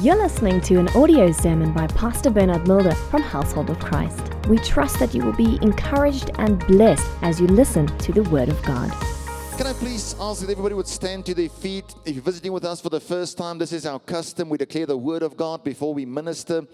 You're listening to an audio sermon by Pastor Bernard Mulder from Household of Christ. We trust that you will be encouraged and blessed as you listen to the Word of God. Can I please ask that everybody would stand to their feet? If you're visiting with us for the first time, this is our custom. We declare the Word of God before we minister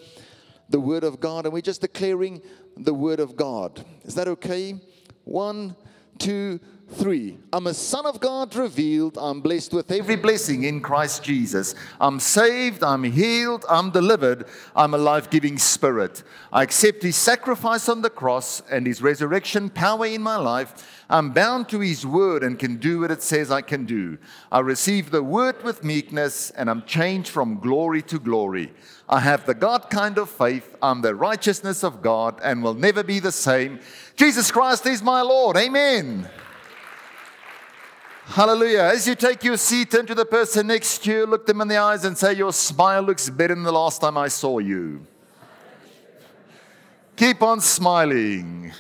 the Word of God, and we're just declaring the Word of God. Is that okay? One, two, three. I'm a son of God revealed. I'm blessed with every blessing in Christ Jesus. I'm saved. I'm healed. I'm delivered. I'm a life giving spirit. I accept his sacrifice on the cross and his resurrection power in my life. I'm bound to his word and can do what it says I can do. I receive the word with meekness and I'm changed from glory to glory. I have the God kind of faith. I'm the righteousness of God and will never be the same. Jesus Christ is my Lord. Amen. Hallelujah. As you take your seat, turn to the person next to you, look them in the eyes, and say, Your smile looks better than the last time I saw you. Keep on smiling.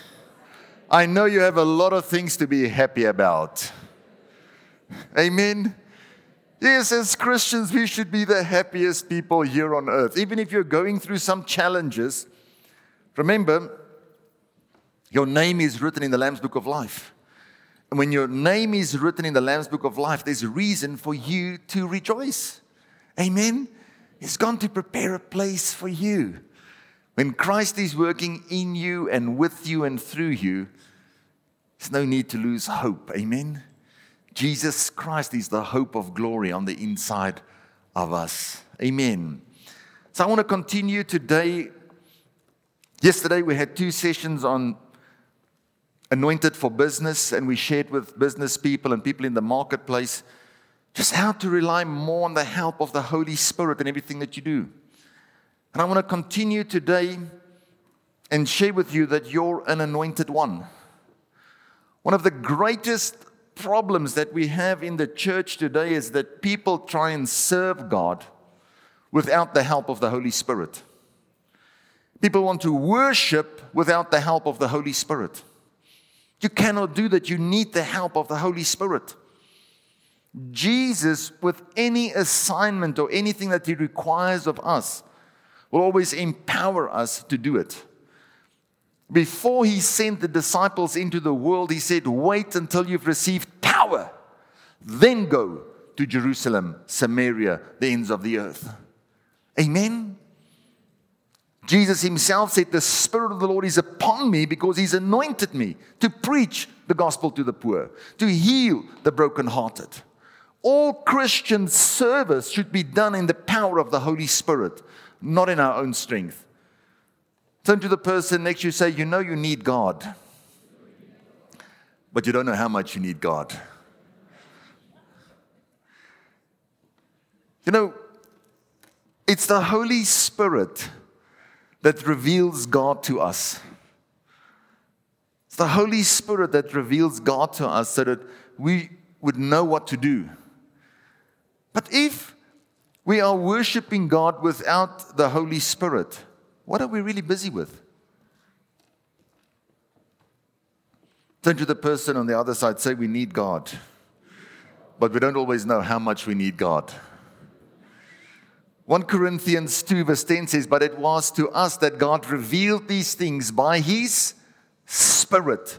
I know you have a lot of things to be happy about. Amen. Yes, as Christians, we should be the happiest people here on earth. Even if you're going through some challenges, remember, your name is written in the Lamb's Book of Life. And when your name is written in the Lamb's Book of Life, there's a reason for you to rejoice. Amen. He's gone to prepare a place for you. When Christ is working in you and with you and through you, there's no need to lose hope. Amen. Jesus Christ is the hope of glory on the inside of us. Amen. So I want to continue today. Yesterday we had two sessions on anointed for business, and we shared with business people and people in the marketplace just how to rely more on the help of the Holy Spirit in everything that you do. And I want to continue today and share with you that you're an anointed one. One of the greatest problems that we have in the church today is that people try and serve God without the help of the Holy Spirit. People want to worship without the help of the Holy Spirit. You cannot do that. You need the help of the Holy Spirit. Jesus, with any assignment or anything that He requires of us, will always empower us to do it. Before He sent the disciples into the world, He said, Wait until you've received power, then go to Jerusalem, Samaria, the ends of the earth. Amen. Jesus himself said, The Spirit of the Lord is upon me because he's anointed me to preach the gospel to the poor, to heal the brokenhearted. All Christian service should be done in the power of the Holy Spirit, not in our own strength. Turn to the person next to you say, You know you need God, but you don't know how much you need God. You know, it's the Holy Spirit that reveals God to us. It's the Holy Spirit that reveals God to us so that we would know what to do. But if we are worshiping God without the Holy Spirit, what are we really busy with? Turn to the person on the other side, say, We need God. But we don't always know how much we need God. 1 Corinthians 2, verse 10 says, But it was to us that God revealed these things by His Spirit.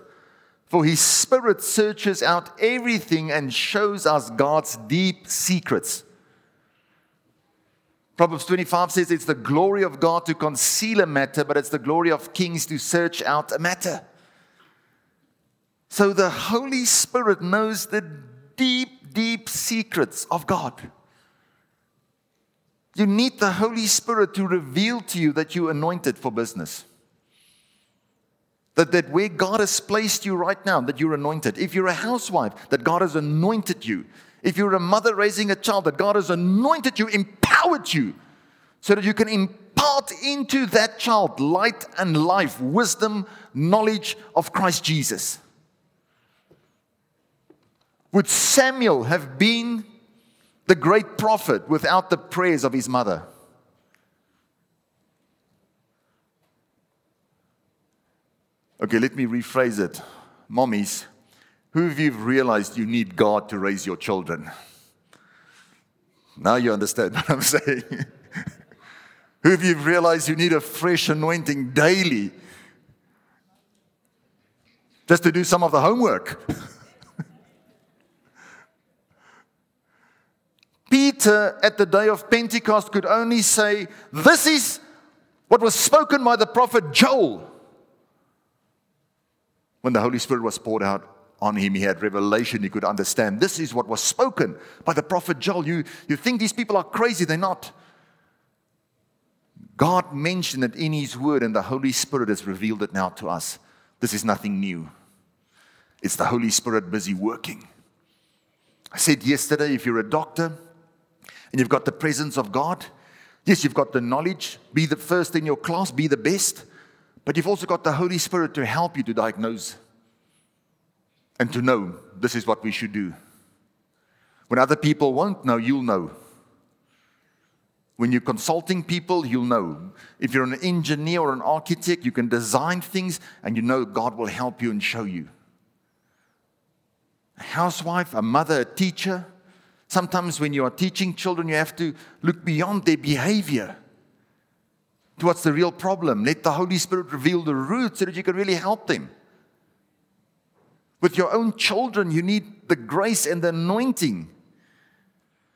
For His Spirit searches out everything and shows us God's deep secrets. Proverbs 25 says it's the glory of God to conceal a matter, but it's the glory of kings to search out a matter. So the Holy Spirit knows the deep, deep secrets of God. You need the Holy Spirit to reveal to you that you're anointed for business. That, that where God has placed you right now, that you're anointed. If you're a housewife, that God has anointed you. If you're a mother raising a child, that God has anointed you, empowered you, so that you can impart into that child light and life, wisdom, knowledge of Christ Jesus. Would Samuel have been the great prophet without the prayers of his mother. Okay, let me rephrase it. Mommies, who of you have realized you need God to raise your children? Now you understand what I'm saying. Who of you have realized you need a fresh anointing daily just to do some of the homework? Peter, at the day of Pentecost, could only say, This is what was spoken by the prophet Joel. When the Holy Spirit was poured out on him, he had revelation, he could understand. This is what was spoken by the prophet Joel. You, you think these people are crazy, they're not. God mentioned it in his word, and the Holy Spirit has revealed it now to us. This is nothing new. It's the Holy Spirit busy working. I said yesterday if you're a doctor, and you've got the presence of God. Yes, you've got the knowledge, be the first in your class, be the best, but you've also got the Holy Spirit to help you to diagnose and to know this is what we should do. When other people won't know, you'll know. When you're consulting people, you'll know. If you're an engineer or an architect, you can design things and you know God will help you and show you. A housewife, a mother, a teacher, Sometimes when you are teaching children, you have to look beyond their behavior to what's the real problem. Let the Holy Spirit reveal the root so that you can really help them. With your own children, you need the grace and the anointing.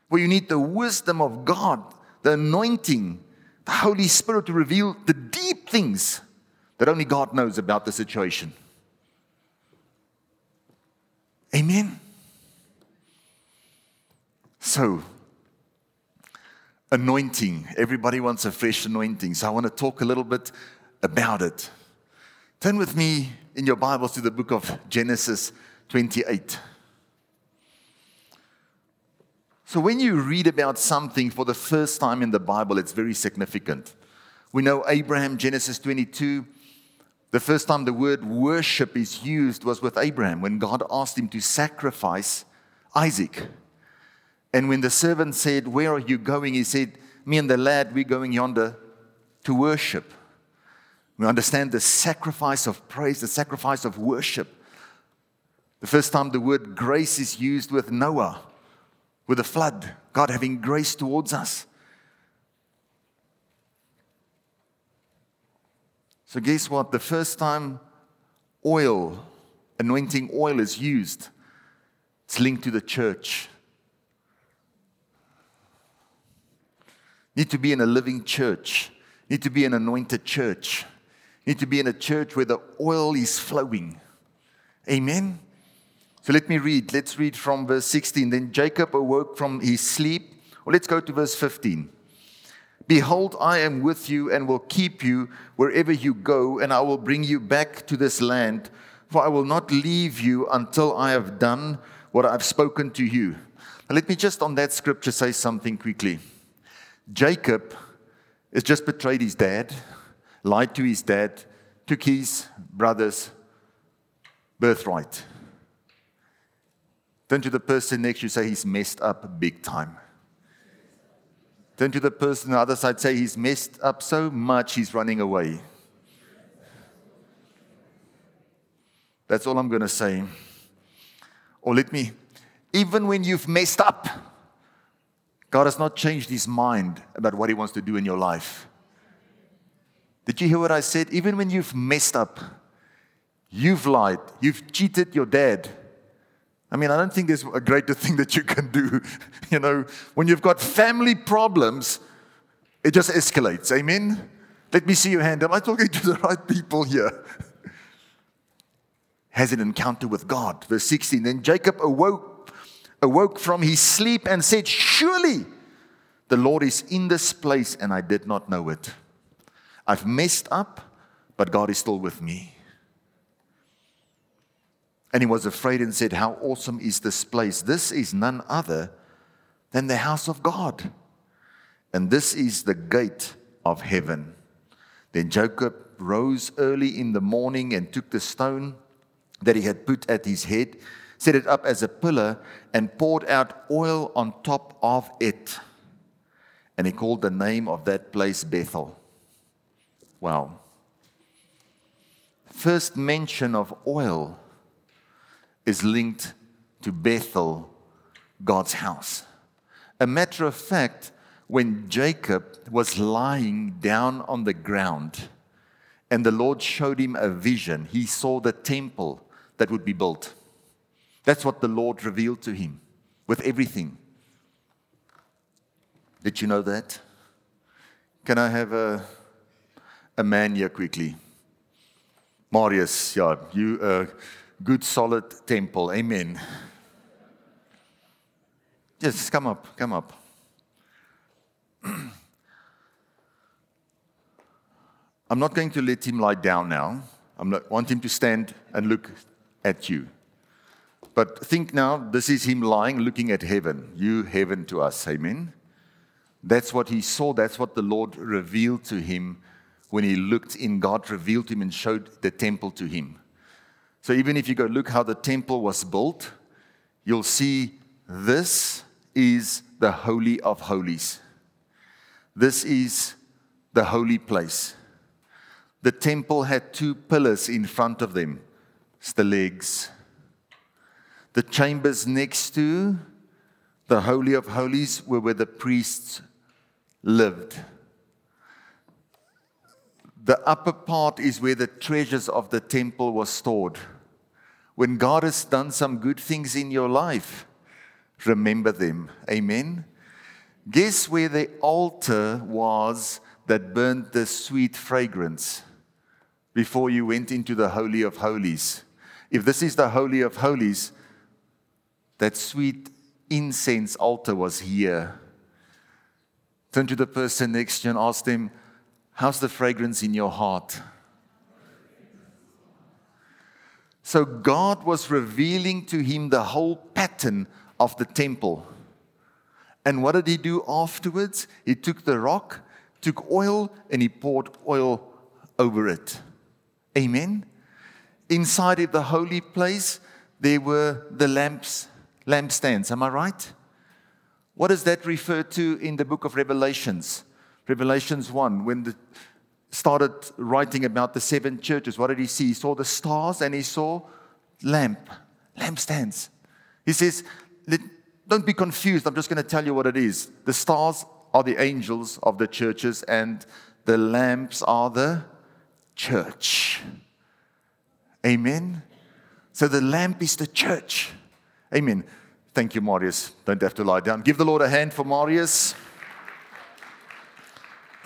Where you need the wisdom of God, the anointing, the Holy Spirit to reveal the deep things that only God knows about the situation. Amen. So, anointing. Everybody wants a fresh anointing. So, I want to talk a little bit about it. Turn with me in your Bibles to the book of Genesis 28. So, when you read about something for the first time in the Bible, it's very significant. We know Abraham, Genesis 22. The first time the word worship is used was with Abraham when God asked him to sacrifice Isaac. And when the servant said, Where are you going? He said, Me and the lad, we're going yonder to worship. We understand the sacrifice of praise, the sacrifice of worship. The first time the word grace is used with Noah, with the flood, God having grace towards us. So, guess what? The first time oil, anointing oil, is used, it's linked to the church. Need to be in a living church. Need to be an anointed church. Need to be in a church where the oil is flowing. Amen. So let me read. Let's read from verse 16. Then Jacob awoke from his sleep. Or let's go to verse 15. Behold, I am with you and will keep you wherever you go, and I will bring you back to this land, for I will not leave you until I have done what I've spoken to you. Now, let me just on that scripture say something quickly. Jacob has just betrayed his dad, lied to his dad, took his brother's birthright. Turn to the person next to you, say he's messed up big time. Turn to the person on the other side, say he's messed up so much he's running away. That's all I'm going to say. Or let me, even when you've messed up, God has not changed his mind about what he wants to do in your life. Did you hear what I said? Even when you've messed up, you've lied, you've cheated your dad. I mean, I don't think there's a greater thing that you can do. you know, when you've got family problems, it just escalates. Amen? Let me see your hand. Am I talking to the right people here? Has an encounter with God. Verse 16. Then Jacob awoke awoke from his sleep and said, Surely the Lord is in this place, and I did not know it. I've messed up, but God is still with me. And he was afraid and said, How awesome is this place! This is none other than the house of God. And this is the gate of heaven. Then Jacob rose early in the morning and took the stone that he had put at his head set it up as a pillar, and poured out oil on top of it. And he called the name of that place Bethel. Wow. First mention of oil is linked to Bethel, God's house. A matter of fact, when Jacob was lying down on the ground and the Lord showed him a vision. He saw the temple that would be built. That's what the Lord revealed to him with everything. Did you know that? Can I have a, a man here quickly? Marius, yeah, you a good solid temple. Amen. Just come up, come up. I'm not going to let him lie down now. I want him to stand and look at you. But think now, this is him lying, looking at heaven. You, heaven to us. Amen. That's what he saw. That's what the Lord revealed to him when he looked in. God revealed him and showed the temple to him. So even if you go look how the temple was built, you'll see this is the Holy of Holies. This is the holy place. The temple had two pillars in front of them. It's the legs. The chambers next to the Holy of Holies were where the priests lived. The upper part is where the treasures of the temple were stored. When God has done some good things in your life, remember them. Amen. Guess where the altar was that burnt the sweet fragrance before you went into the Holy of Holies? If this is the Holy of Holies, that sweet incense altar was here. Turn to the person next to you and ask them, How's the fragrance in your heart? So God was revealing to him the whole pattern of the temple. And what did he do afterwards? He took the rock, took oil, and he poured oil over it. Amen. Inside of the holy place, there were the lamps, lampstands. Am I right? What does that refer to in the book of Revelations? Revelations 1, when the started writing about the seven churches, what did he see? He saw the stars and he saw lamp, lampstands. He says, don't be confused. I'm just going to tell you what it is. The stars are the angels of the churches, and the lamps are the church. Amen. So the lamp is the church. Amen. Thank you, Marius. Don't have to lie down. Give the Lord a hand for Marius.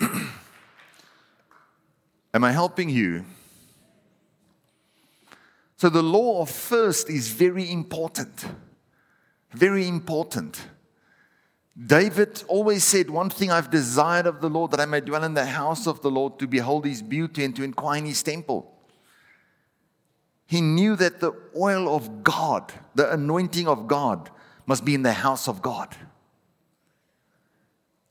Am I helping you? So, the law of first is very important. Very important. David always said, One thing I've desired of the Lord, that I may dwell in the house of the Lord, to behold his beauty and to inquire in his temple. He knew that the oil of God, the anointing of God, must be in the house of God.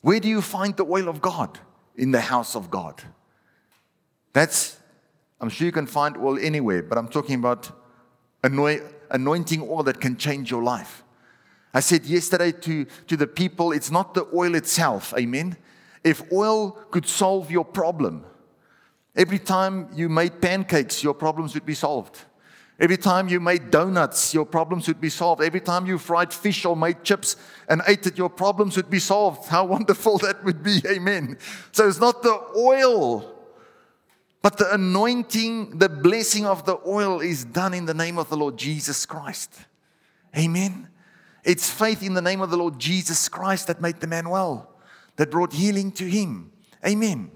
Where do you find the oil of God? In the house of God. That's, I'm sure you can find oil anywhere, but I'm talking about anointing oil that can change your life. I said yesterday to, to the people, it's not the oil itself, amen? If oil could solve your problem, every time you made pancakes, your problems would be solved. Every time you made donuts, your problems would be solved. Every time you fried fish or made chips and ate it, your problems would be solved. How wonderful that would be. Amen. So it's not the oil but the anointing, the blessing of the oil is done in the name of the Lord Jesus Christ. Amen. It's faith in the name of the Lord Jesus Christ that made the man well, that brought healing to him. Amen.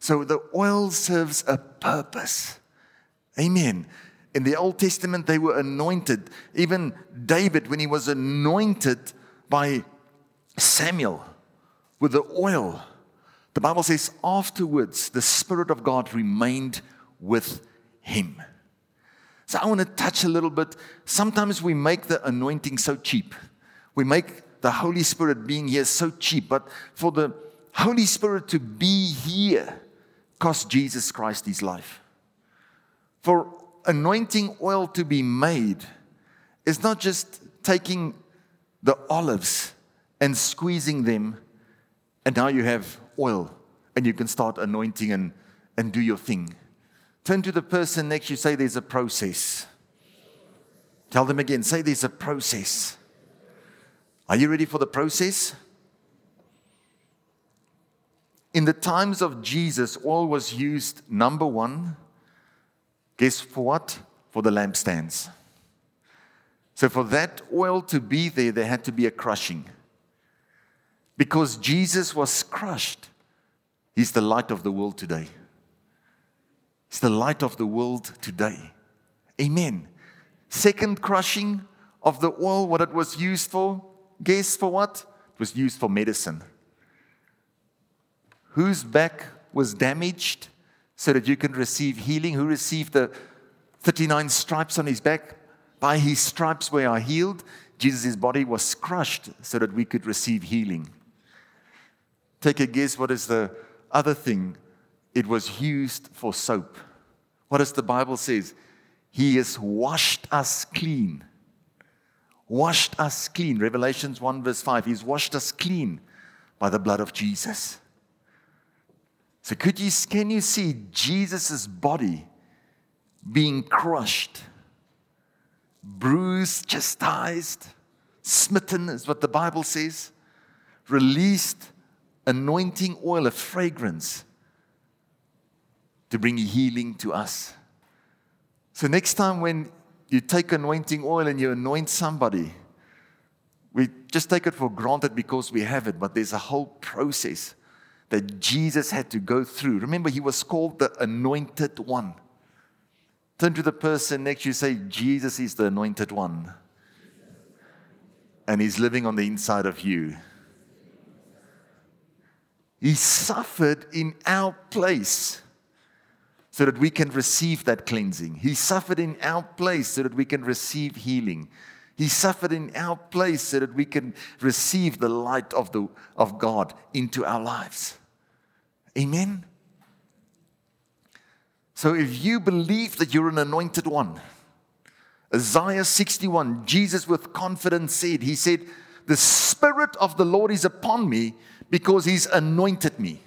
So the oil serves a purpose. Amen. In the Old Testament, they were anointed. Even David, when he was anointed by Samuel with the oil, the Bible says, afterwards, the Spirit of God remained with him. So I want to touch a little bit. Sometimes we make the anointing so cheap. We make the Holy Spirit being here so cheap. But for the Holy Spirit to be here cost Jesus Christ his life. For anointing oil to be made is not just taking the olives and squeezing them, and now you have oil and you can start anointing and, and do your thing. Turn to the person next you, say there's a process. Tell them again, say there's a process. Are you ready for the process? In the times of Jesus, oil was used, number one, guess for what? For the lampstands. So, for that oil to be there, there had to be a crushing. Because Jesus was crushed, He's the light of the world today. He's the light of the world today. Amen. Second crushing of the oil, what it was used for, guess for what? It was used for medicine. Whose back was damaged so that you can receive healing? Who received the 39 stripes on his back? By his stripes we are healed. Jesus' body was crushed so that we could receive healing. Take a guess what is the other thing? It was used for soap. What does the Bible says? He has washed us clean. Washed us clean. Revelations 1 verse 5. He's washed us clean by the blood of Jesus. So could you can you see Jesus' body being crushed, bruised, chastised, smitten is what the Bible says, released anointing oil, a fragrance to bring healing to us. So next time when you take anointing oil and you anoint somebody, we just take it for granted because we have it, but there's a whole process that Jesus had to go through. Remember, he was called the anointed one. Turn to the person next to you, say, Jesus is the anointed one. And he's living on the inside of you. He suffered in our place so that we can receive that cleansing. He suffered in our place so that we can receive healing. He suffered in our place so that we can receive the light of, the, of God into our lives. Amen? So if you believe that you're an anointed one, Isaiah 61, Jesus with confidence said, He said, The Spirit of the Lord is upon me because He's anointed me.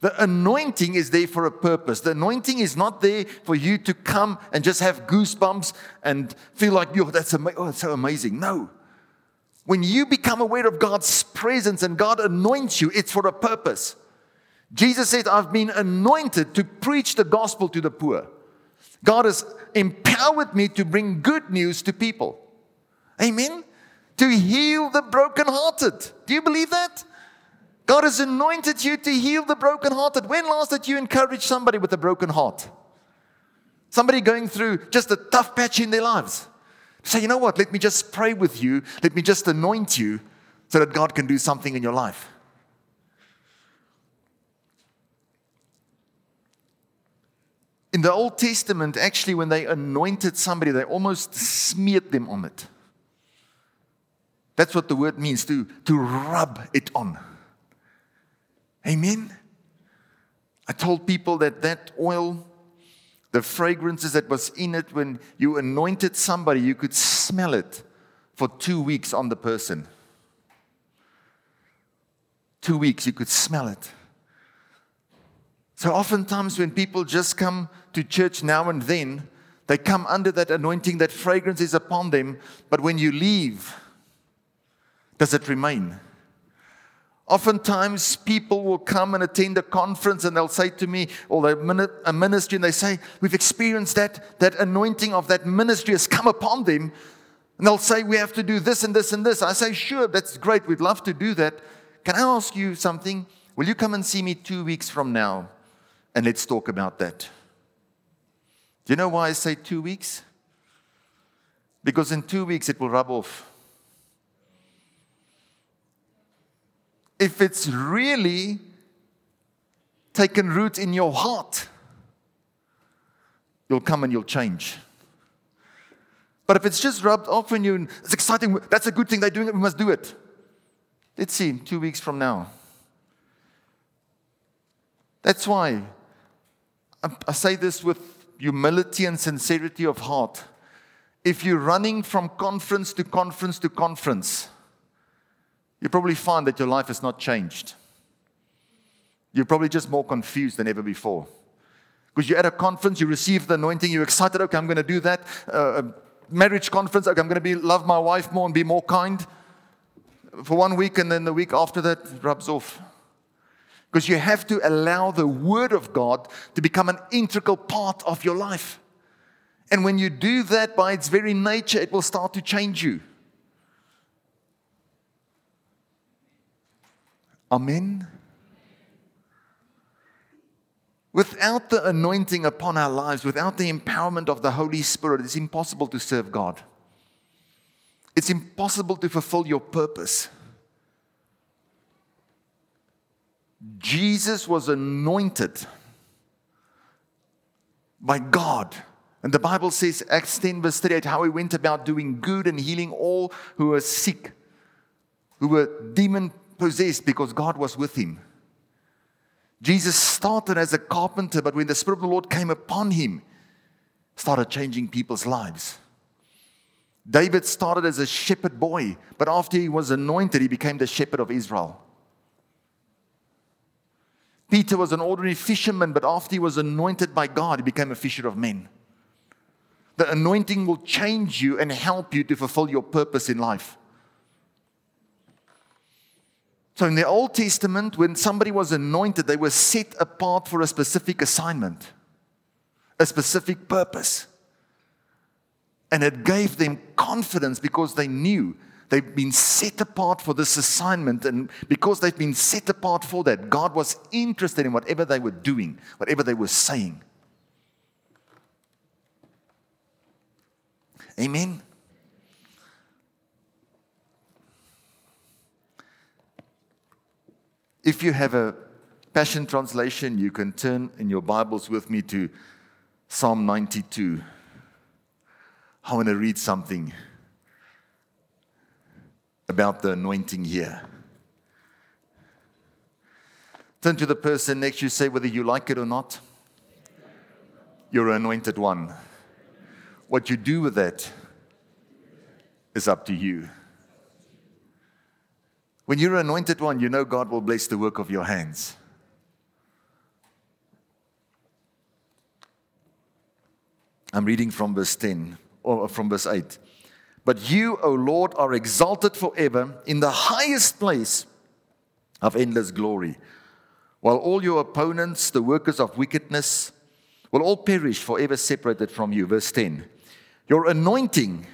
The anointing is there for a purpose. The anointing is not there for you to come and just have goosebumps and feel like, yo, that's, ama- oh, that's so amazing. No. When you become aware of God's presence and God anoints you, it's for a purpose. Jesus said, I've been anointed to preach the gospel to the poor. God has empowered me to bring good news to people. Amen? To heal the brokenhearted. Do you believe that? God has anointed you to heal the brokenhearted. When last did you encourage somebody with a broken heart? Somebody going through just a tough patch in their lives. Say, you know what? Let me just pray with you. Let me just anoint you so that God can do something in your life. In the Old Testament, actually, when they anointed somebody, they almost smeared them on it. That's what the word means to, to rub it on. Amen. I told people that that oil, the fragrances that was in it, when you anointed somebody, you could smell it for two weeks on the person. Two weeks, you could smell it. So, oftentimes, when people just come to church now and then, they come under that anointing, that fragrance is upon them. But when you leave, does it remain? Oftentimes, people will come and attend a conference and they'll say to me, or a ministry, and they say, We've experienced that, that anointing of that ministry has come upon them. And they'll say, We have to do this and this and this. I say, Sure, that's great. We'd love to do that. Can I ask you something? Will you come and see me two weeks from now? And let's talk about that. Do you know why I say two weeks? Because in two weeks it will rub off. if it's really taken root in your heart, you'll come and you'll change. But if it's just rubbed off on you and it's exciting, that's a good thing, they're doing it, we must do it. Let's see, two weeks from now. That's why I say this with humility and sincerity of heart. If you're running from conference to conference to conference, you probably find that your life has not changed. You're probably just more confused than ever before. Because you're at a conference, you receive the anointing, you're excited, okay, I'm going to do that. Uh, marriage conference, okay, I'm going to be love my wife more and be more kind. For one week, and then the week after that, rubs off. Because you have to allow the Word of God to become an integral part of your life. And when you do that by its very nature, it will start to change you. Amen. Without the anointing upon our lives, without the empowerment of the Holy Spirit, it's impossible to serve God. It's impossible to fulfill your purpose. Jesus was anointed by God. And the Bible says, Acts 10, verse 38, how he went about doing good and healing all who were sick, who were demon possessed, because God was with him. Jesus started as a carpenter, but when the Spirit of the Lord came upon him, started changing people's lives. David started as a shepherd boy, but after he was anointed, he became the shepherd of Israel. Peter was an ordinary fisherman, but after he was anointed by God, he became a fisher of men. The anointing will change you and help you to fulfill your purpose in life. So, in the Old Testament, when somebody was anointed, they were set apart for a specific assignment, a specific purpose. And it gave them confidence because they knew They've been set apart for this assignment. And because they've been set apart for that, God was interested in whatever they were doing, whatever they were saying. Amen. If you have a Passion Translation, you can turn in your Bibles with me to Psalm 92. I want to read something about the anointing here. Turn to the person next you, say whether you like it or not. You're an anointed one. What you do with that is up to you. When you're an anointed one, you know God will bless the work of your hands. I'm reading from verse 10 or from verse 8. But you, O Lord, are exalted forever in the highest place of endless glory, while all your opponents, the workers of wickedness, will all perish forever separated from you. Verse 10 Your anointing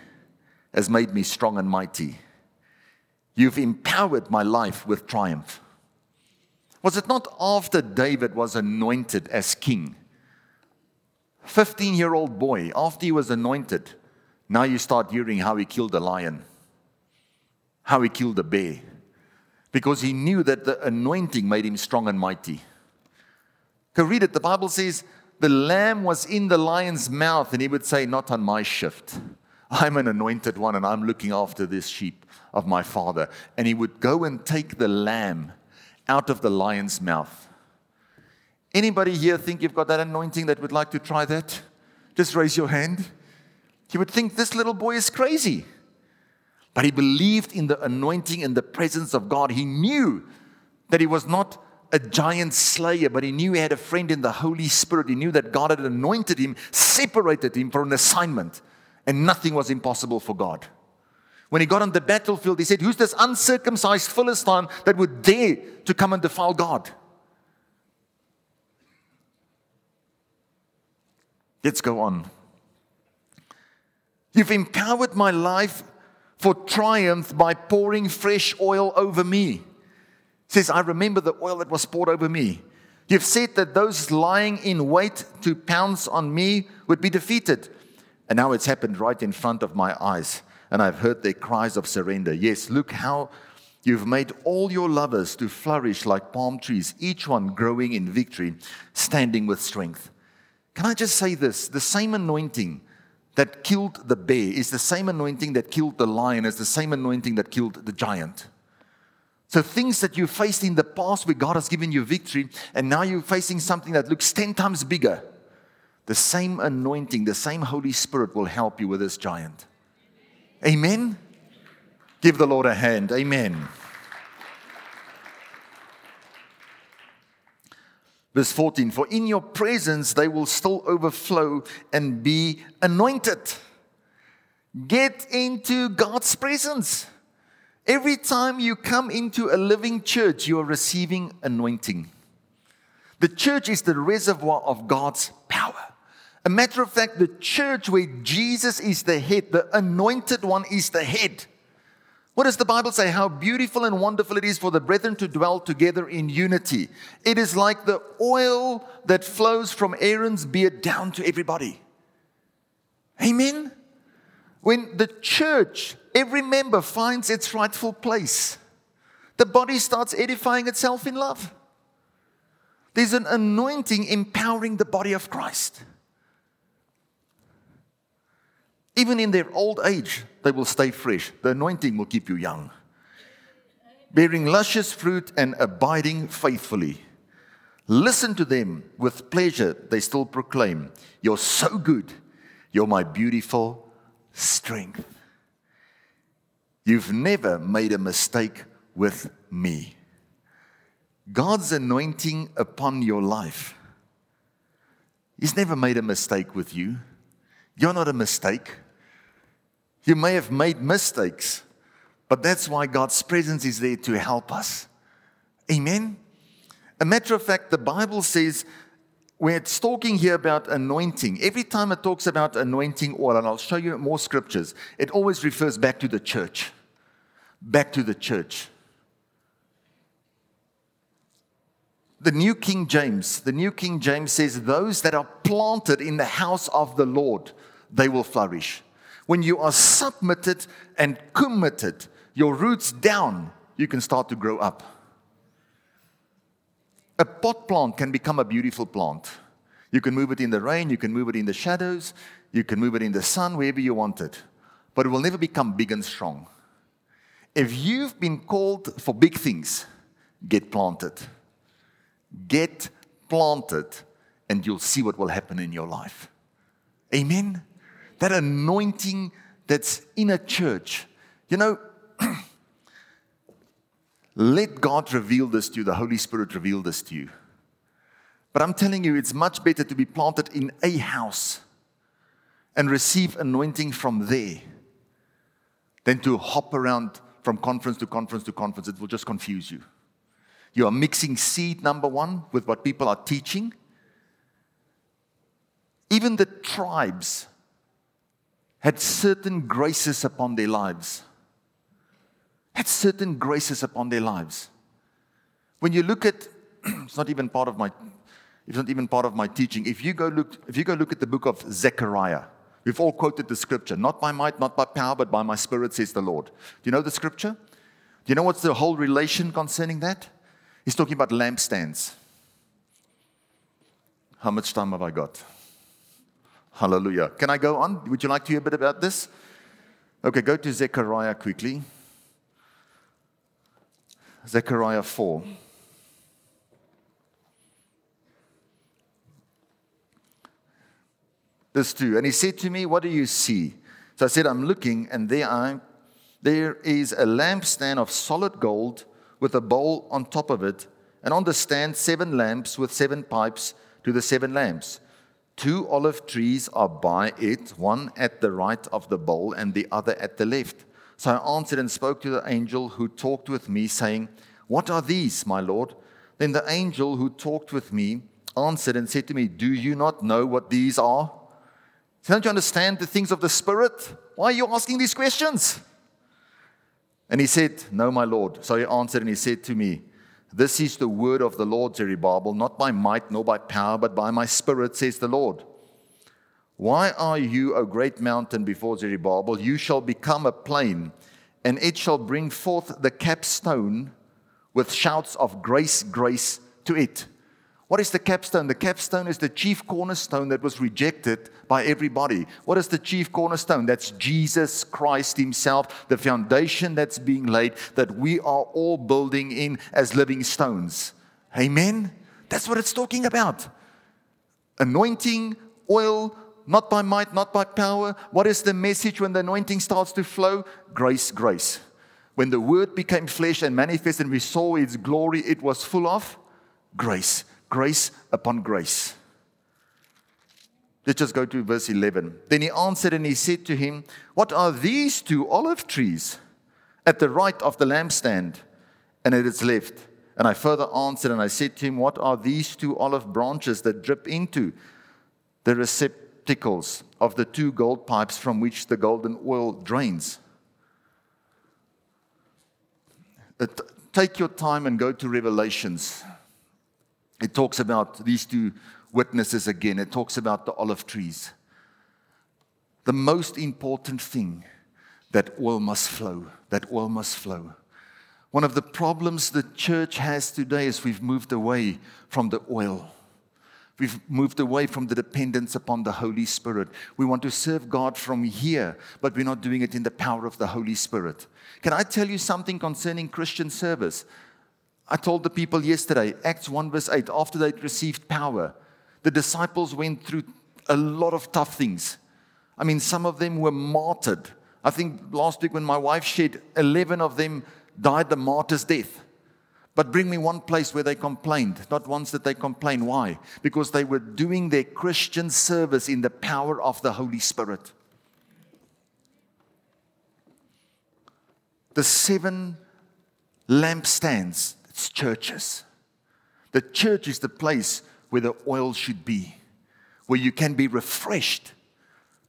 has made me strong and mighty. You've empowered my life with triumph. Was it not after David was anointed as king? 15 year old boy, after he was anointed, now you start hearing how he killed a lion, how he killed a bear, because he knew that the anointing made him strong and mighty. Can read it. The Bible says the lamb was in the lion's mouth, and he would say, Not on my shift. I'm an anointed one, and I'm looking after this sheep of my father. And he would go and take the lamb out of the lion's mouth. Anybody here think you've got that anointing that would like to try that? Just raise your hand. You would think this little boy is crazy. But he believed in the anointing and the presence of God. He knew that he was not a giant slayer, but he knew he had a friend in the Holy Spirit. He knew that God had anointed him, separated him for an assignment, and nothing was impossible for God. When he got on the battlefield, he said, Who's this uncircumcised Philistine that would dare to come and defile God? Let's go on. You've empowered my life for triumph by pouring fresh oil over me. He says, I remember the oil that was poured over me. You've said that those lying in wait to pounce on me would be defeated. And now it's happened right in front of my eyes. And I've heard their cries of surrender. Yes, look how you've made all your lovers to flourish like palm trees, each one growing in victory, standing with strength. Can I just say this? The same anointing that killed the bear is the same anointing that killed the lion, is the same anointing that killed the giant. So, things that you faced in the past where God has given you victory, and now you're facing something that looks 10 times bigger, the same anointing, the same Holy Spirit will help you with this giant. Amen? Give the Lord a hand. Amen. Verse 14 For in your presence they will still overflow and be anointed. Get into God's presence. Every time you come into a living church, you are receiving anointing. The church is the reservoir of God's power. A matter of fact, the church where Jesus is the head, the anointed one is the head. What does the Bible say? How beautiful and wonderful it is for the brethren to dwell together in unity. It is like the oil that flows from Aaron's beard down to everybody. Amen? When the church, every member finds its rightful place, the body starts edifying itself in love. There's an anointing empowering the body of Christ. Even in their old age, they will stay fresh. The anointing will keep you young. Bearing luscious fruit and abiding faithfully. Listen to them with pleasure, they still proclaim, You're so good. You're my beautiful strength. You've never made a mistake with me. God's anointing upon your life. He's never made a mistake with you. You're not a mistake. You may have made mistakes, but that's why God's presence is there to help us. Amen. A matter of fact, the Bible says we're talking here about anointing, every time it talks about anointing oil, and I'll show you more scriptures, it always refers back to the church. Back to the church. The New King James, the New King James says, Those that are planted in the house of the Lord, they will flourish. When you are submitted and committed, your roots down, you can start to grow up. A pot plant can become a beautiful plant. You can move it in the rain, you can move it in the shadows, you can move it in the sun, wherever you want it. But it will never become big and strong. If you've been called for big things, get planted. Get planted, and you'll see what will happen in your life. Amen that anointing that's in a church. You know, let God reveal this to you, the Holy Spirit reveal this to you. But I'm telling you, it's much better to be planted in a house and receive anointing from there than to hop around from conference to conference to conference. It will just confuse you. You are mixing seed, number one, with what people are teaching. Even the tribes had certain graces upon their lives. Had certain graces upon their lives. When you look at, it's not even part of my, it's not even part of my teaching. If you go look, if you go look at the book of Zechariah, we've all quoted the scripture, not by might, not by power, but by my spirit, says the Lord. Do you know the scripture? Do you know what's the whole relation concerning that? He's talking about lampstands. How much time have I got? Hallelujah. Can I go on? Would you like to hear a bit about this? Okay, go to Zechariah quickly. Zechariah 4. This too. And he said to me, What do you see? So I said, I'm looking, and there I there is a lampstand of solid gold with a bowl on top of it, and on the stand seven lamps with seven pipes to the seven lamps. Two olive trees are by it, one at the right of the bowl and the other at the left. So I answered and spoke to the angel who talked with me, saying, What are these, my Lord? Then the angel who talked with me answered and said to me, Do you not know what these are? Don't you understand the things of the Spirit? Why are you asking these questions? And he said, No, my Lord. So he answered and he said to me, this is the word of the Lord, Zerubbabel, not by might nor by power, but by my spirit, says the Lord. Why are you, a great mountain, before Zerubbabel? You shall become a plain, and it shall bring forth the capstone with shouts of grace, grace to it. What is the capstone? The capstone is the chief cornerstone that was rejected by everybody. What is the chief cornerstone? That's Jesus Christ Himself, the foundation that's being laid that we are all building in as living stones. Amen? That's what it's talking about. Anointing, oil, not by might, not by power. What is the message when the anointing starts to flow? Grace, grace. When the word became flesh and manifested and we saw its glory, it was full of grace grace upon grace. Let's just go to verse 11. Then he answered and he said to him, What are these two olive trees at the right of the lampstand and at its left? And I further answered and I said to him, What are these two olive branches that drip into the receptacles of the two gold pipes from which the golden oil drains? Uh, take your time and go to Revelations. It talks about these two witnesses again, it talks about the olive trees. The most important thing that oil must flow, that oil must flow. One of the problems the church has today is we've moved away from the oil. We've moved away from the dependence upon the Holy Spirit. We want to serve God from here, but we're not doing it in the power of the Holy Spirit. Can I tell you something concerning Christian service? I told the people yesterday, Acts 1, verse 8, after they'd received power, the disciples went through a lot of tough things. I mean, some of them were martyred. I think last week when my wife shared, 11 of them died the martyr's death. But bring me one place where they complained. Not once did they complain. Why? Because they were doing their Christian service in the power of the Holy Spirit. The seven lampstands, it's churches. The church is the place where the oil should be, where you can be refreshed.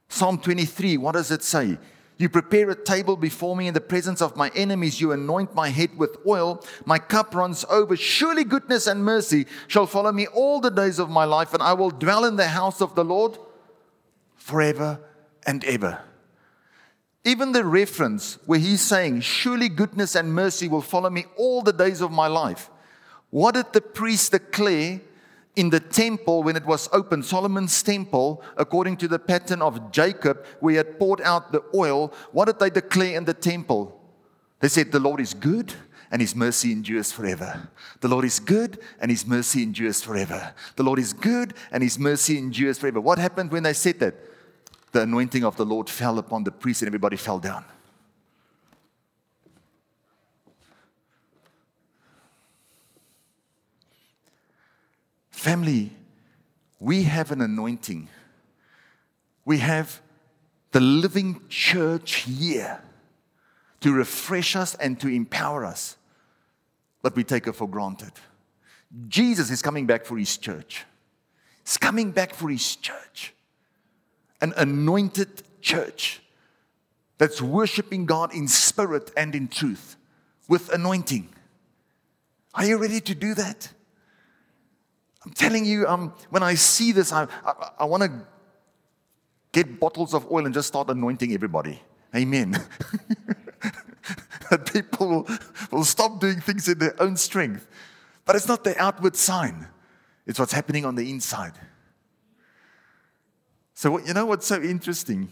Psalm 23, what does it say? You prepare a table before me in the presence of my enemies. You anoint my head with oil. My cup runs over. Surely goodness and mercy shall follow me all the days of my life, and I will dwell in the house of the Lord forever and ever. Even the reference where he's saying, Surely goodness and mercy will follow me all the days of my life. What did the priest declare in the temple when it was open, Solomon's temple, according to the pattern of Jacob, where he had poured out the oil, what did they declare in the temple? They said, The Lord is good and his mercy endures forever. The Lord is good and his mercy endures forever. The Lord is good and his mercy endures forever. What happened when they said that? The anointing of the Lord fell upon the priest and everybody fell down. Family, we have an anointing. We have the living church here to refresh us and to empower us, but we take it for granted. Jesus is coming back for his church. He's coming back for his church. An anointed church that's worshiping God in spirit and in truth with anointing. Are you ready to do that? I'm telling you, um, when I see this, I, I, I want to get bottles of oil and just start anointing everybody. Amen. that people will, will stop doing things in their own strength. But it's not the outward sign, it's what's happening on the inside. So, you know what's so interesting?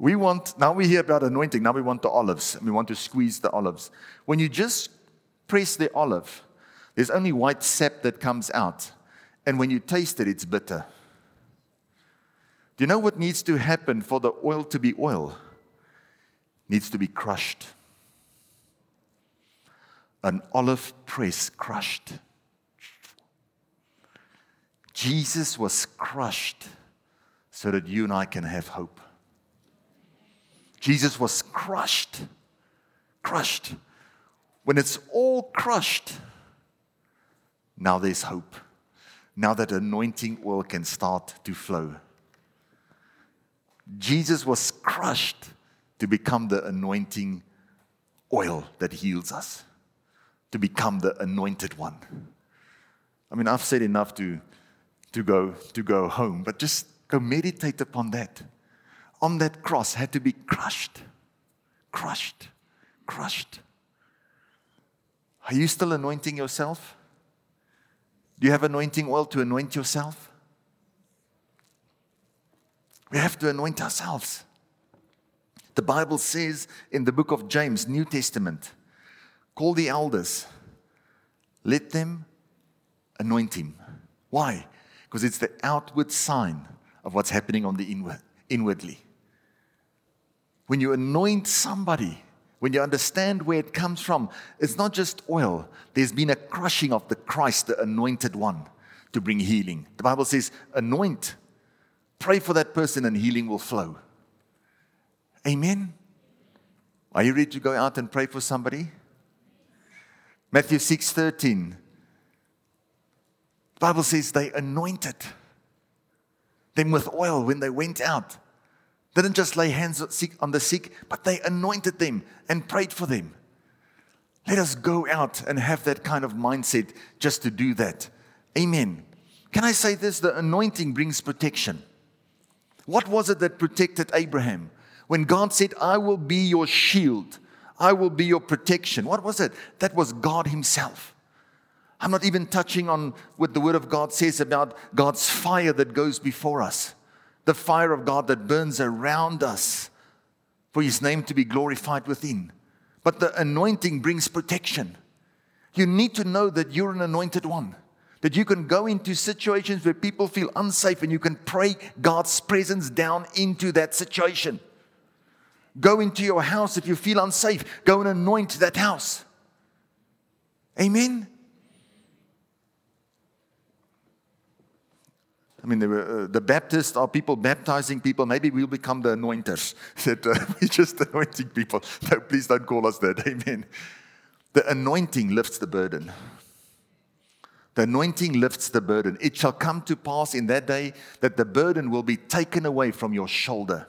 We want, now we hear about anointing, now we want the olives, and we want to squeeze the olives. When you just press the olive, there's only white sap that comes out. And when you taste it, it's bitter. Do you know what needs to happen for the oil to be oil? It needs to be crushed. An olive press crushed. Jesus was crushed so that you and I can have hope. Jesus was crushed. Crushed. When it's all crushed, now there's hope now that anointing oil can start to flow. Jesus was crushed to become the anointing oil that heals us, to become the anointed one. I mean, I've said enough to, to, go, to go home, but just go meditate upon that. On that cross had to be crushed, crushed, crushed. Are you still anointing yourself? Do you have anointing oil to anoint yourself? We have to anoint ourselves. The Bible says in the book of James, New Testament, call the elders, let them anoint him. Why? Because it's the outward sign of what's happening on the inward, inwardly. When you anoint somebody, when you understand where it comes from, it's not just oil. There's been a crushing of the Christ, the anointed one, to bring healing. The Bible says, anoint, pray for that person, and healing will flow. Amen. Are you ready to go out and pray for somebody? Matthew 6:13. The Bible says they anointed them with oil when they went out. They didn't just lay hands on the sick, but they anointed them and prayed for them. Let us go out and have that kind of mindset just to do that. Amen. Can I say this? The anointing brings protection. What was it that protected Abraham? When God said, I will be your shield, I will be your protection. What was it? That was God Himself. I'm not even touching on what the Word of God says about God's fire that goes before us, the fire of God that burns around us for His name to be glorified within. But the anointing brings protection. You need to know that you're an anointed one. That you can go into situations where people feel unsafe and you can pray God's presence down into that situation. Go into your house if you feel unsafe, go and anoint that house. Amen. I mean, were, uh, the Baptists are people baptizing people. Maybe we'll become the anointers. That uh, we're just anointing people. No, please don't call us that. Amen. The anointing lifts the burden. The anointing lifts the burden. It shall come to pass in that day that the burden will be taken away from your shoulder.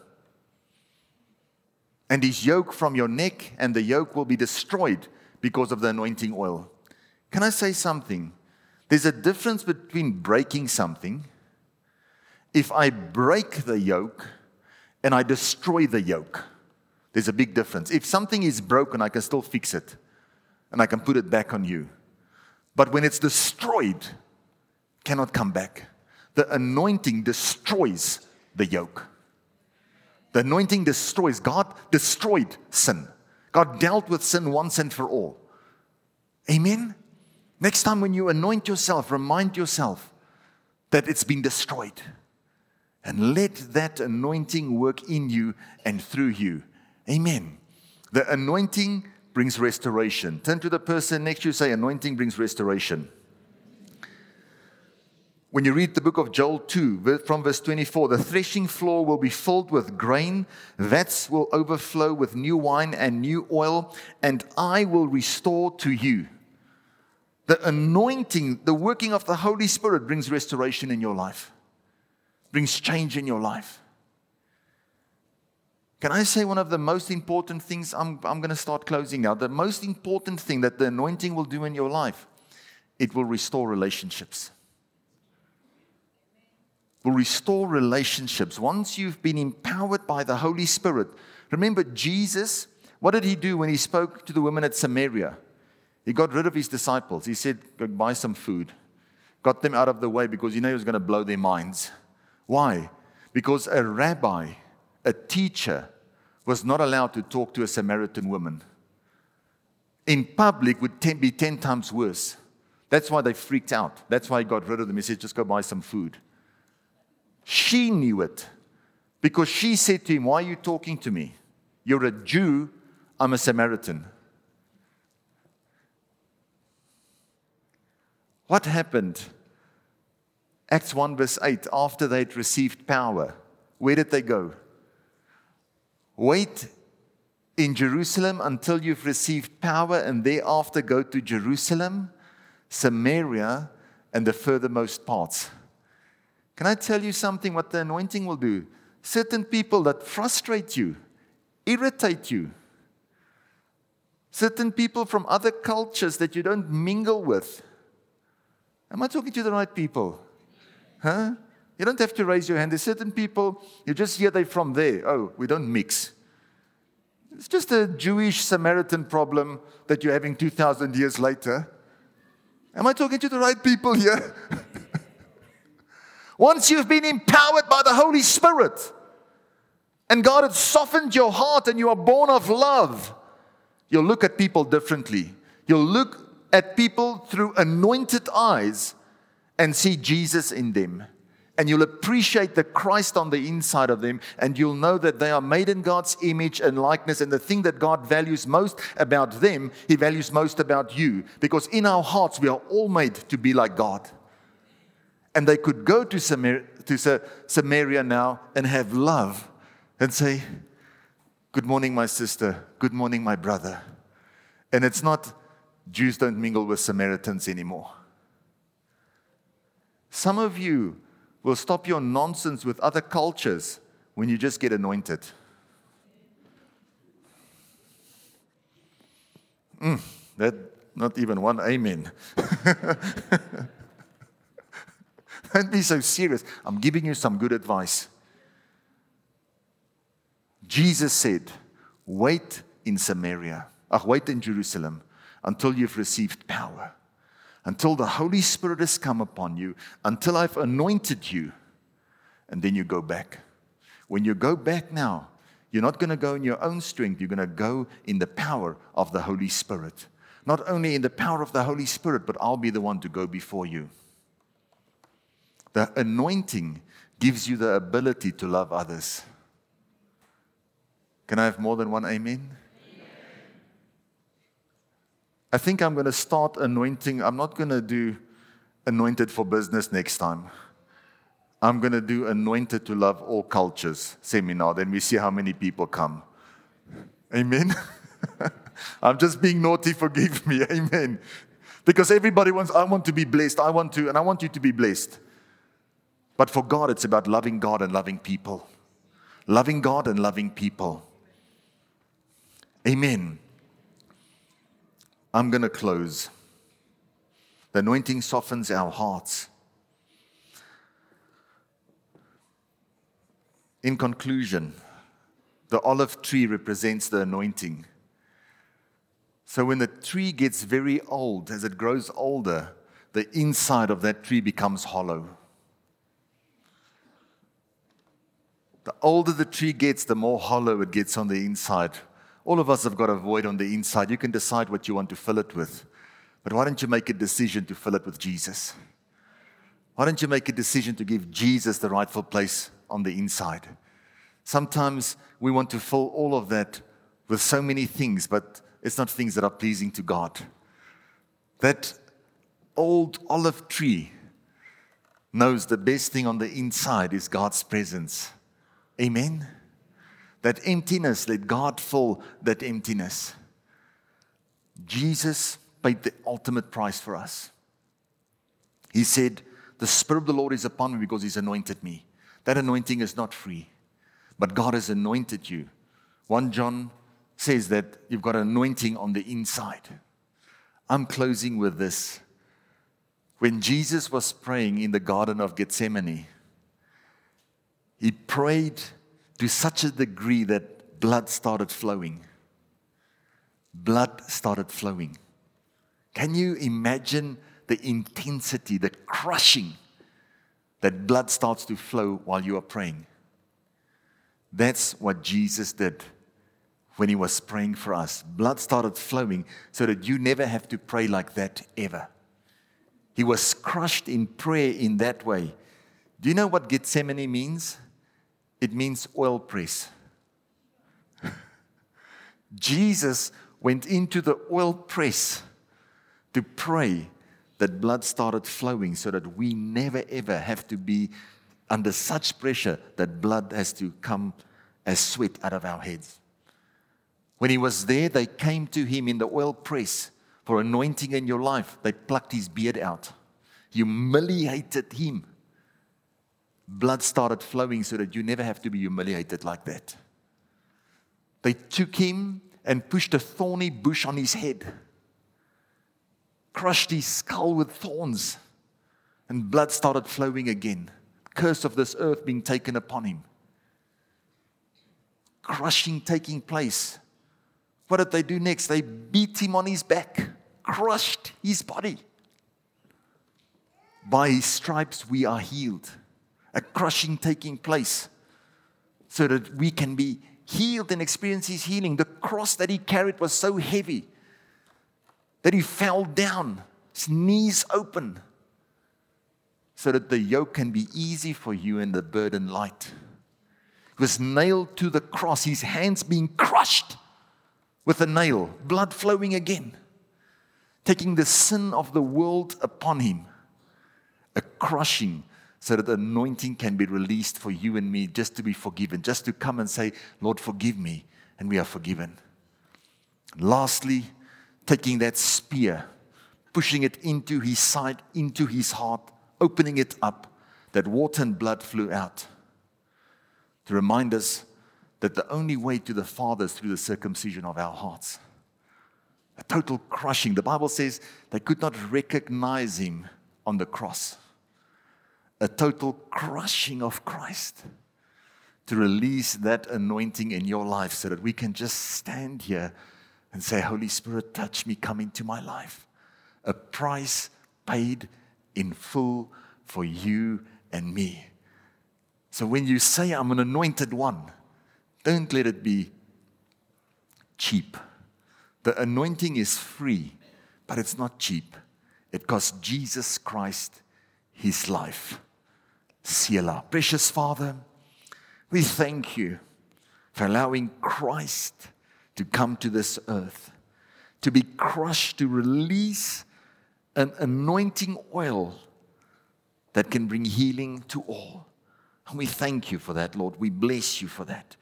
And his yoke from your neck, and the yoke will be destroyed because of the anointing oil. Can I say something? There's a difference between breaking something. If I break the yoke and I destroy the yoke, there's a big difference. If something is broken, I can still fix it and I can put it back on you. But when it's destroyed, cannot come back. The anointing destroys the yoke. The anointing destroys. God destroyed sin. God dealt with sin once and for all. Amen. Next time when you anoint yourself, remind yourself that it's been destroyed. And let that anointing work in you and through you. Amen. The anointing brings restoration. Turn to the person next to you, say, Anointing brings restoration. When you read the book of Joel 2, from verse 24, the threshing floor will be filled with grain, vats will overflow with new wine and new oil, and I will restore to you. The anointing, the working of the Holy Spirit brings restoration in your life, brings change in your life. Can I say one of the most important things? I'm, I'm going to start closing now. The most important thing that the anointing will do in your life, it will restore relationships. Will restore relationships. Once you've been empowered by the Holy Spirit. Remember, Jesus, what did he do when he spoke to the women at Samaria? He got rid of his disciples. He said, Go buy some food. Got them out of the way because he knew he was going to blow their minds. Why? Because a rabbi a teacher was not allowed to talk to a Samaritan woman. In public would ten, be 10 times worse. That's why they freaked out. That's why he got rid of them. He said, just go buy some food. She knew it because she said to him, Why are you talking to me? You're a Jew, I'm a Samaritan. What happened? Acts 1, verse 8, after they'd received power, where did they go? Wait in Jerusalem until you've received power, and thereafter go to Jerusalem, Samaria, and the furthermost parts. Can I tell you something what the anointing will do? Certain people that frustrate you, irritate you, certain people from other cultures that you don't mingle with. Am I talking to the right people? Huh? You don't have to raise your hand. There's certain people, you just hear they're from there. Oh, we don't mix. It's just a Jewish Samaritan problem that you're having 2,000 years later. Am I talking to the right people here? Once you've been empowered by the Holy Spirit and God has softened your heart and you are born of love, you'll look at people differently. You'll look at people through anointed eyes and see Jesus in them and you'll appreciate the Christ on the inside of them, and you'll know that they are made in God's image and likeness. And the thing that God values most about them, He values most about you. Because in our hearts, we are all made to be like God. And they could go to Samaria, to Samaria now and have love and say, Good morning, my sister. Good morning, my brother. And it's not Jews don't mingle with Samaritans anymore. Some of you will stop your nonsense with other cultures when you just get anointed. Mm, that not even one amen. Don't be so serious. I'm giving you some good advice. Jesus said, Wait in Samaria, ach, wait in Jerusalem until you've received power, until the Holy Spirit has come upon you, until I've anointed you, and then you go back. When you go back now, you're not going to go in your own strength, you're going to go in the power of the Holy Spirit. Not only in the power of the Holy Spirit, but I'll be the one to go before you. The anointing gives you the ability to love others. Can I have more than one amen? I think I'm going to start anointing. I'm not going to do anointed for business next time. I'm going to do anointed to love all cultures seminar. Then we see how many people come. Amen. I'm just being naughty, forgive me. Amen. Because everybody wants, I want to be blessed. I want to, and I want you to be blessed. But for God, it's about loving God and loving people. Loving God and loving people. Amen. I'm going to close. The anointing softens our hearts. In conclusion, the olive tree represents the anointing. So when the tree gets very old, as it grows older, the inside of that tree becomes hollow. The older the tree gets, the more hollow it gets on the inside. All of us have got a void on the inside. You can decide what you want to fill it with. But why don't you make a decision to fill it with Jesus? Why don't you make a decision to give Jesus the rightful place on the inside? Sometimes we want to fill all of that with so many things, but it's not things that are pleasing to God. That old olive tree knows the best thing on the inside is God's presence. Amen. That emptiness, let God fill that emptiness. Jesus paid the ultimate price for us. He said, The Spirit of the Lord is upon me because He's anointed me. That anointing is not free, but God has anointed you. 1 John says that you've got anointing on the inside. I'm closing with this. When Jesus was praying in the Garden of Gethsemane, he prayed to such a degree that blood started flowing. Blood started flowing. Can you imagine the intensity, the crushing that blood starts to flow while you are praying? That's what Jesus did when he was praying for us. Blood started flowing so that you never have to pray like that ever. He was crushed in prayer in that way. Do you know what Gethsemane means? It means oil press. Jesus went into the oil press to pray that blood started flowing so that we never ever have to be under such pressure that blood has to come as sweat out of our heads. When he was there, they came to him in the oil press for anointing in your life. They plucked his beard out, humiliated him blood started flowing so that you never have to be humiliated like that. They took him and pushed a thorny bush on his head, crushed his skull with thorns, and blood started flowing again. Curse of this earth being taken upon him. Crushing taking place. What did they do next? They beat him on his back, crushed his body. By his stripes we are healed a crushing taking place so that we can be healed and experience his healing. The cross that he carried was so heavy that he fell down, his knees open, so that the yoke can be easy for you and the burden light. He was nailed to the cross, his hands being crushed with a nail, blood flowing again, taking the sin of the world upon him, a crushing so that the anointing can be released for you and me just to be forgiven, just to come and say, Lord, forgive me, and we are forgiven. Lastly, taking that spear, pushing it into his side, into his heart, opening it up, that water and blood flew out to remind us that the only way to the Father is through the circumcision of our hearts. A total crushing. The Bible says they could not recognize him on the cross. A total crushing of Christ to release that anointing in your life so that we can just stand here and say, Holy Spirit, touch me, come into my life. A price paid in full for you and me. So when you say, I'm an anointed one, don't let it be cheap. The anointing is free, but it's not cheap. It cost Jesus Christ his life. Selah. Precious Father, we thank you for allowing Christ to come to this earth, to be crushed, to release an anointing oil that can bring healing to all. And we thank you for that, Lord. We bless you for that.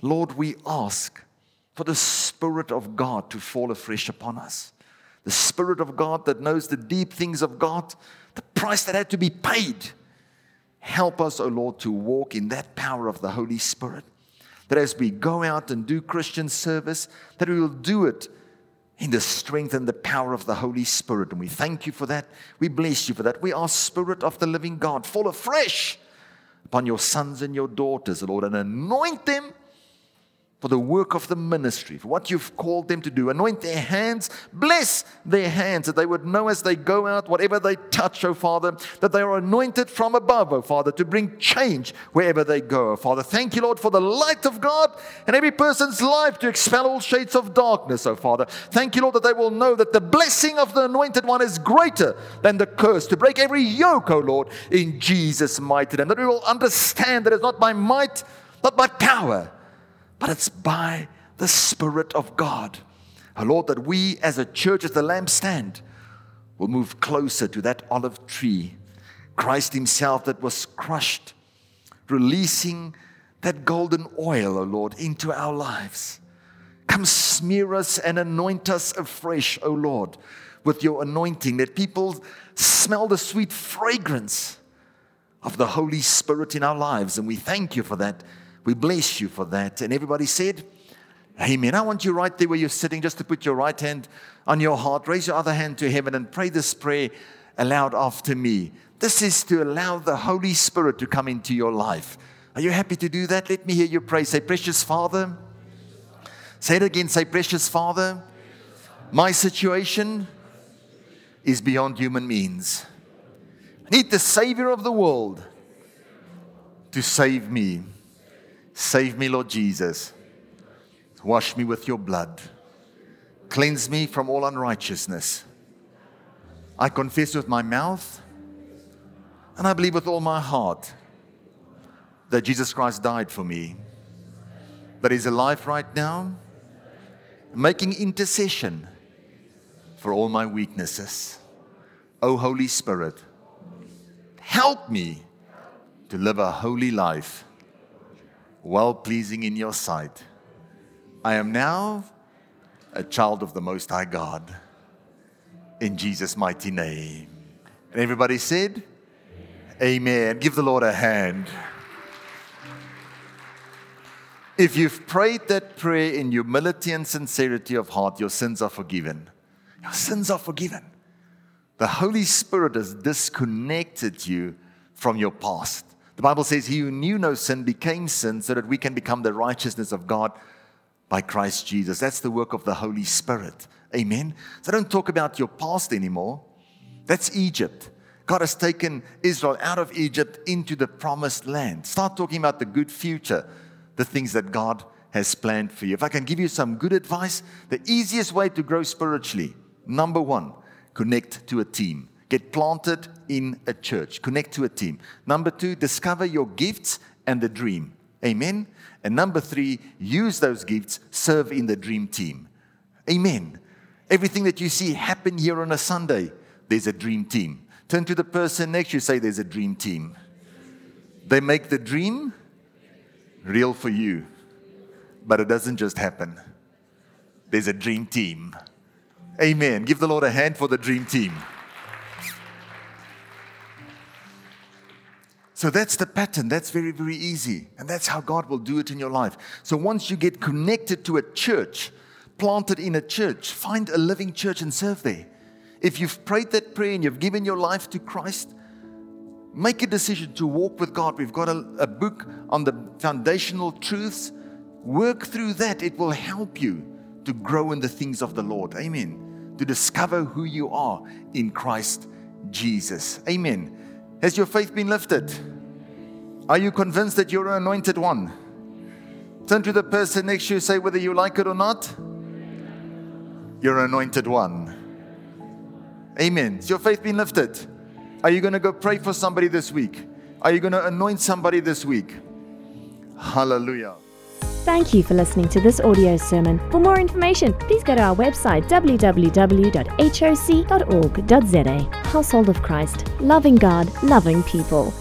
Lord, we ask for the Spirit of God to fall afresh upon us. The Spirit of God that knows the deep things of God, the price that had to be paid. Help us, O oh Lord, to walk in that power of the Holy Spirit. That as we go out and do Christian service, that we will do it in the strength and the power of the Holy Spirit. And we thank you for that. We bless you for that. We are Spirit of the living God, fall afresh upon your sons and your daughters, Lord, and anoint them for the work of the ministry, for what you've called them to do. Anoint their hands, bless their hands, that they would know as they go out, whatever they touch, O oh Father, that they are anointed from above, O oh Father, to bring change wherever they go, O Father. Thank you, Lord, for the light of God in every person's life to expel all shades of darkness, O Father. Thank you, Lord, that they will know that the blessing of the anointed one is greater than the curse, to break every yoke, O Lord, in Jesus' mighty name. That we will understand that it's not by might, but by power but it's by the Spirit of God. Oh Lord, that we as a church, as the lampstand, will move closer to that olive tree. Christ Himself that was crushed, releasing that golden oil, O oh Lord, into our lives. Come smear us and anoint us afresh, O oh Lord, with your anointing, that people smell the sweet fragrance of the Holy Spirit in our lives. And we thank you for that. We bless you for that. And everybody said, Amen. I want you right there where you're sitting just to put your right hand on your heart, raise your other hand to heaven, and pray this prayer aloud after me. This is to allow the Holy Spirit to come into your life. Are you happy to do that? Let me hear you pray. Say, Precious Father. Say it again. Say, Precious Father. My situation is beyond human means. I need the Savior of the world to save me. Save me, Lord Jesus. Wash me with your blood. Cleanse me from all unrighteousness. I confess with my mouth and I believe with all my heart that Jesus Christ died for me, that He's alive right now, making intercession for all my weaknesses. O oh, Holy Spirit, help me to live a holy life well pleasing in your sight. I am now a child of the Most High God. In Jesus' mighty name. And everybody said, Amen. Amen. Give the Lord a hand. If you've prayed that prayer in humility and sincerity of heart, your sins are forgiven. Your sins are forgiven. The Holy Spirit has disconnected you from your past. The Bible says, He who knew no sin became sin so that we can become the righteousness of God by Christ Jesus. That's the work of the Holy Spirit. Amen. So don't talk about your past anymore. That's Egypt. God has taken Israel out of Egypt into the promised land. Start talking about the good future, the things that God has planned for you. If I can give you some good advice, the easiest way to grow spiritually, number one, connect to a team. Get planted in a church. Connect to a team. Number two, discover your gifts and the dream. Amen. And number three, use those gifts, serve in the dream team. Amen. Everything that you see happen here on a Sunday, there's a dream team. Turn to the person next to you, say, There's a dream team. They make the dream real for you, but it doesn't just happen. There's a dream team. Amen. Give the Lord a hand for the dream team. So that's the pattern. That's very, very easy. And that's how God will do it in your life. So once you get connected to a church, planted in a church, find a living church and serve there. If you've prayed that prayer and you've given your life to Christ, make a decision to walk with God. We've got a, a book on the foundational truths. Work through that, it will help you to grow in the things of the Lord. Amen. To discover who you are in Christ Jesus. Amen. Has your faith been lifted? Are you convinced that you're an anointed one? Turn to the person next to you, say whether you like it or not. You're an anointed one. Amen. Has your faith been lifted? Are you going to go pray for somebody this week? Are you going to anoint somebody this week? Hallelujah. Thank you for listening to this audio sermon. For more information, please go to our website www.hoc.org.za. Household of Christ, loving God, loving people.